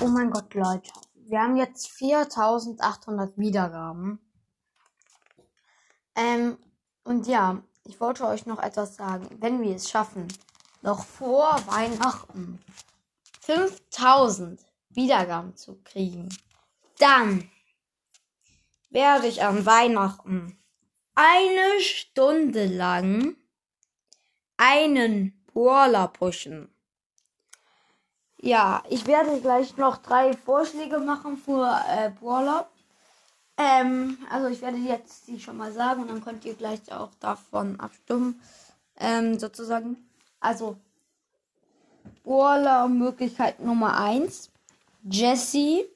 Oh mein Gott, Leute. Wir haben jetzt 4800 Wiedergaben. Ähm, und ja, ich wollte euch noch etwas sagen. Wenn wir es schaffen, noch vor Weihnachten 5000 Wiedergaben zu kriegen, dann werde ich an Weihnachten eine Stunde lang einen Brawler pushen. Ja, ich werde gleich noch drei Vorschläge machen für äh, Brawler. Ähm, also ich werde jetzt die schon mal sagen und dann könnt ihr gleich auch davon abstimmen. Ähm, sozusagen. Also Brawler Möglichkeit Nummer 1. Jesse.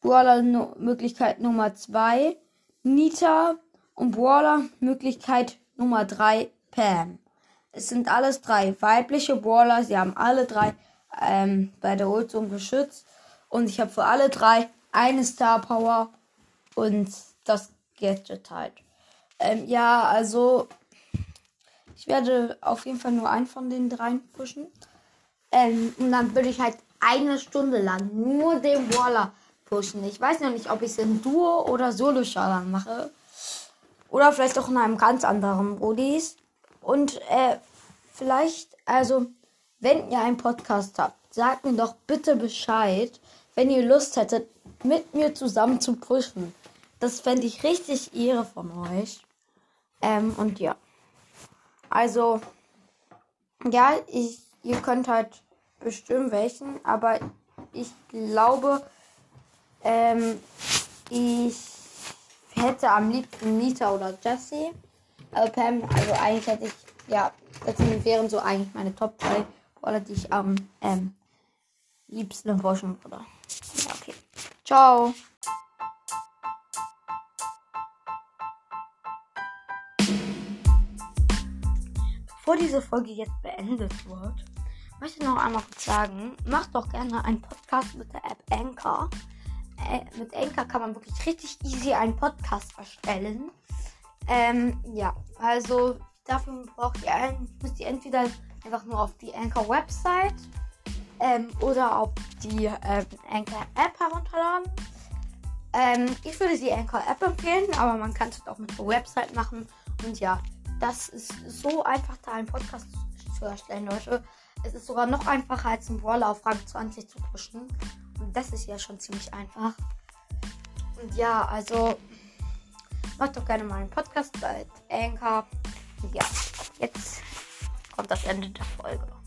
Brawler no Möglichkeit Nummer 2. Nita. Und Brawler Möglichkeit Nummer 3. Pam. Es sind alles drei weibliche Brawler. Sie haben alle drei ähm, bei der Ultum geschützt. Und ich habe für alle drei eine Star Power und das Gadget halt. Ähm, ja, also ich werde auf jeden Fall nur einen von den dreien pushen. Ähm, und dann würde ich halt eine Stunde lang nur den Waller pushen. Ich weiß noch nicht, ob ich es in Duo oder solo showdown mache. Oder vielleicht auch in einem ganz anderen Modis. Und äh, vielleicht, also wenn ihr einen Podcast habt, sagt mir doch bitte Bescheid, wenn ihr Lust hättet, mit mir zusammen zu pushen. Das fände ich richtig Ehre von euch. Ähm, und ja. Also, ja, ich, ihr könnt halt bestimmen welchen, aber ich glaube, ähm, ich hätte am liebsten Nita oder Jessie. Also Pam, also eigentlich hätte ich, ja, das wären so eigentlich meine Top 3 oder die ich am ähm, liebsten erforschen würde. Ja, okay. Ciao. Bevor diese Folge jetzt beendet wird, möchte ich noch einmal kurz sagen, macht doch gerne einen Podcast mit der App Anchor. Äh, mit Anchor kann man wirklich richtig easy einen Podcast erstellen. Ähm, ja, also dafür braucht ihr einen, müsst ihr entweder einfach nur auf die Anchor Website ähm, oder auf die ähm, Anchor App herunterladen. Ähm, ich würde die Anchor App empfehlen, aber man kann es auch mit der Website machen. Und ja, das ist so einfach, da einen Podcast zu erstellen, Leute. Es ist sogar noch einfacher als ein Brawler auf Rang 20 zu pushen. Und das ist ja schon ziemlich einfach. Und ja, also macht doch gerne mal einen Podcast bei Anchor. Ja, jetzt kommt das Ende der Folge.